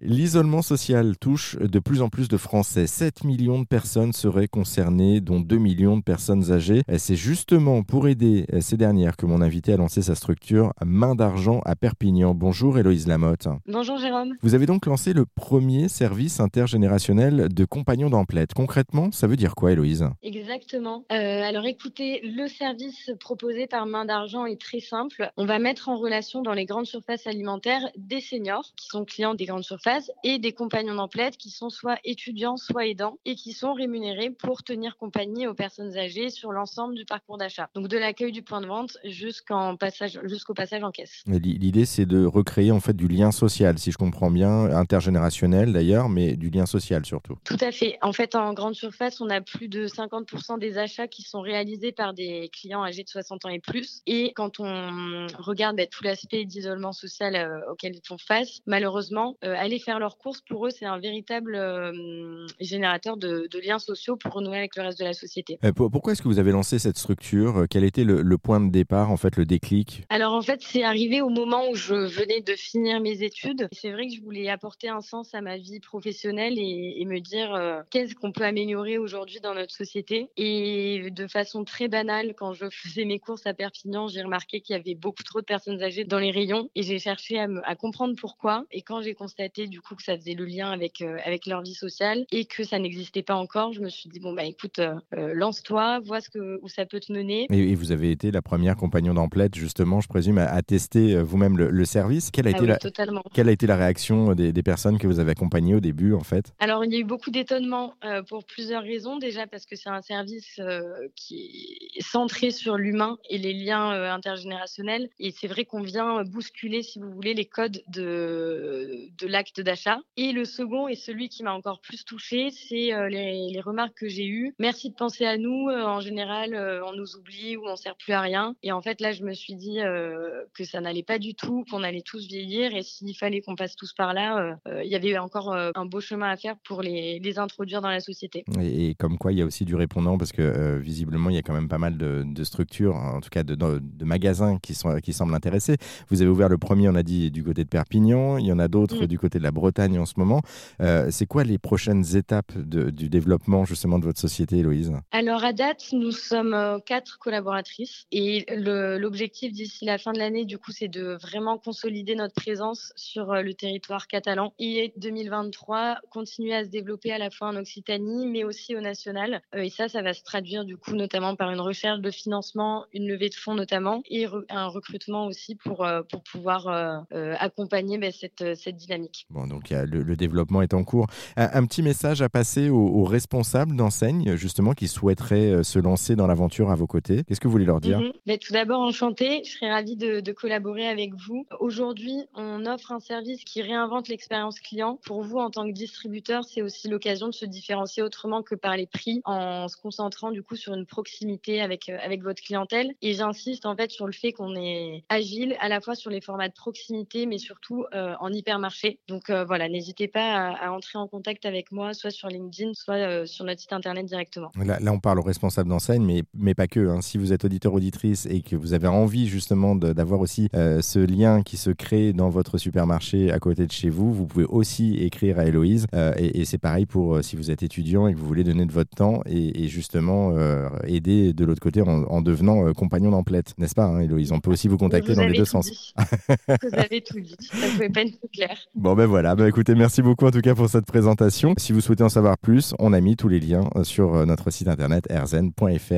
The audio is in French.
L'isolement social touche de plus en plus de Français. 7 millions de personnes seraient concernées, dont 2 millions de personnes âgées. C'est justement pour aider ces dernières que mon invité a lancé sa structure Main d'argent à Perpignan. Bonjour Héloïse Lamotte. Bonjour Jérôme. Vous avez donc lancé le premier service intergénérationnel de compagnons d'emplette. Concrètement, ça veut dire quoi Héloïse? Exactement. Euh, alors écoutez, le service proposé par Main d'argent est très simple. On va mettre en relation dans les grandes surfaces alimentaires des seniors qui sont clients des grandes surfaces et des compagnons d'emplette qui sont soit étudiants, soit aidants et qui sont rémunérés pour tenir compagnie aux personnes âgées sur l'ensemble du parcours d'achat. Donc de l'accueil du point de vente jusqu'en passage, jusqu'au passage en caisse. L'idée, c'est de recréer en fait du lien social, si je comprends bien, intergénérationnel d'ailleurs, mais du lien social surtout. Tout à fait. En fait, en grande surface, on a plus de 50% des achats qui sont réalisés par des clients âgés de 60 ans et plus. Et quand on regarde bah, tout l'aspect d'isolement social euh, auquel ils font face, malheureusement, euh, aller faire leurs courses, pour eux, c'est un véritable euh, générateur de, liens sociaux pour renouer avec le reste de la société. Euh, pourquoi est-ce que vous avez lancé cette structure? Quel était le, point de départ, en fait, le déclic? Alors, en fait, c'est arrivé au moment où je venais de finir mes études. C'est vrai que je voulais apporter un sens à ma vie professionnelle et, me dire euh, qu'est-ce qu'on peut améliorer aujourd'hui dans notre société? Et de façon très banale, quand je faisais mes courses à Perpignan, j'ai remarqué qu'il y avait beaucoup trop de personnes âgées dans les rayons et j'ai cherché à, à comprendre pourquoi. Et quand j'ai constaté du coup que ça faisait le lien avec, euh, avec leur vie sociale et que ça n'existait pas encore, je me suis dit, bon, bah écoute, euh, euh, lance-toi, vois ce que, où ça peut te mener. Et, vous avez été la première compagnon d'emplette, justement, je présume, à, tester vous-même le, service. Quelle a, ah été la, totalement. quelle a été la réaction des, des, personnes que vous avez accompagnées au début, en fait? Alors, il y a eu beaucoup d'étonnement pour plusieurs raisons. Déjà, parce que c'est un service qui est centré sur l'humain et les liens intergénérationnels. Et c'est vrai qu'on vient bousculer, si vous voulez, les codes de, de l'acte d'achat. Et le second, et celui qui m'a encore plus touché, c'est euh, les, remarques que j'ai eues. Merci de penser à nous. Euh, en général, euh, on nous oublie ou on sert plus à rien. Et en fait, là, je me suis dit que ça n'allait pas du tout, qu'on allait tous vieillir. Et s'il fallait qu'on passe tous par là, il y avait encore un beau chemin à faire pour les, les introduire dans la société. Et, comme quoi, il y a aussi du répondant, parce que visiblement, il y a quand même pas mal de, structures, en tout cas de, de, magasins qui, sont, qui semblent intéressés. Vous avez ouvert le premier, on a dit, du côté de Perpignan. Il y en a d'autres mm. du côté de la Bretagne en ce moment. Euh, c'est quoi les prochaines étapes du développement justement de votre société, Héloïse? Alors à date, nous sommes euh, quatre collaboratrices et l'objectif d'ici la fin de l'année, du coup, c'est de vraiment consolider notre présence sur euh, le territoire catalan et 2023 continuer à se développer à la fois en Occitanie mais aussi au national. et ça, ça va se traduire du coup notamment par une recherche de financement, une levée de fonds notamment et un recrutement aussi pour, pour pouvoir accompagner ben, cette, cette dynamique. Bon, donc le, développement est en cours. Un, petit message à passer aux, responsables d'enseignes, justement, qui souhaiteraient euh, se lancer dans l'aventure à vos côtés. Qu'est-ce que vous voulez leur dire? Mhm. ben, Tout d'abord, enchantée. Je serais ravie de, collaborer avec vous. Aujourd'hui, on offre un service qui réinvente l'expérience client. Pour vous, en tant que distributeur, c'est aussi l'occasion de se différencier autrement que par les prix, en se concentrant du coup sur une proximité avec, euh, avec votre clientèle. Et j'insiste en fait sur le fait qu'on est agile à la fois sur les formats de proximité, mais surtout euh, en hypermarché. Voilà, n'hésitez pas à, entrer en contact avec moi, soit sur LinkedIn, soit euh, sur notre site internet directement. Là, on parle aux responsables d'enseigne, mais, mais pas que. Hein. Si vous êtes auditeur, auditrice et que vous avez envie justement d'avoir aussi euh, ce lien qui se crée dans votre supermarché à côté de chez vous, vous pouvez aussi écrire à Héloïse. Euh, et, c'est pareil pour si vous êtes étudiant et que vous voulez donner de votre temps et, justement aider de l'autre côté en, devenant compagnon d'emplette, n'est-ce pas, hein, Héloïse? On peut aussi vous contacter dans les deux sens. vous avez tout dit. Ça pouvait pas être plus clair. Bon, ben voilà. Ben, écoutez, merci beaucoup en tout cas pour cette présentation. Si vous souhaitez en savoir plus, on a mis tous les liens sur notre site internet rzen.fr.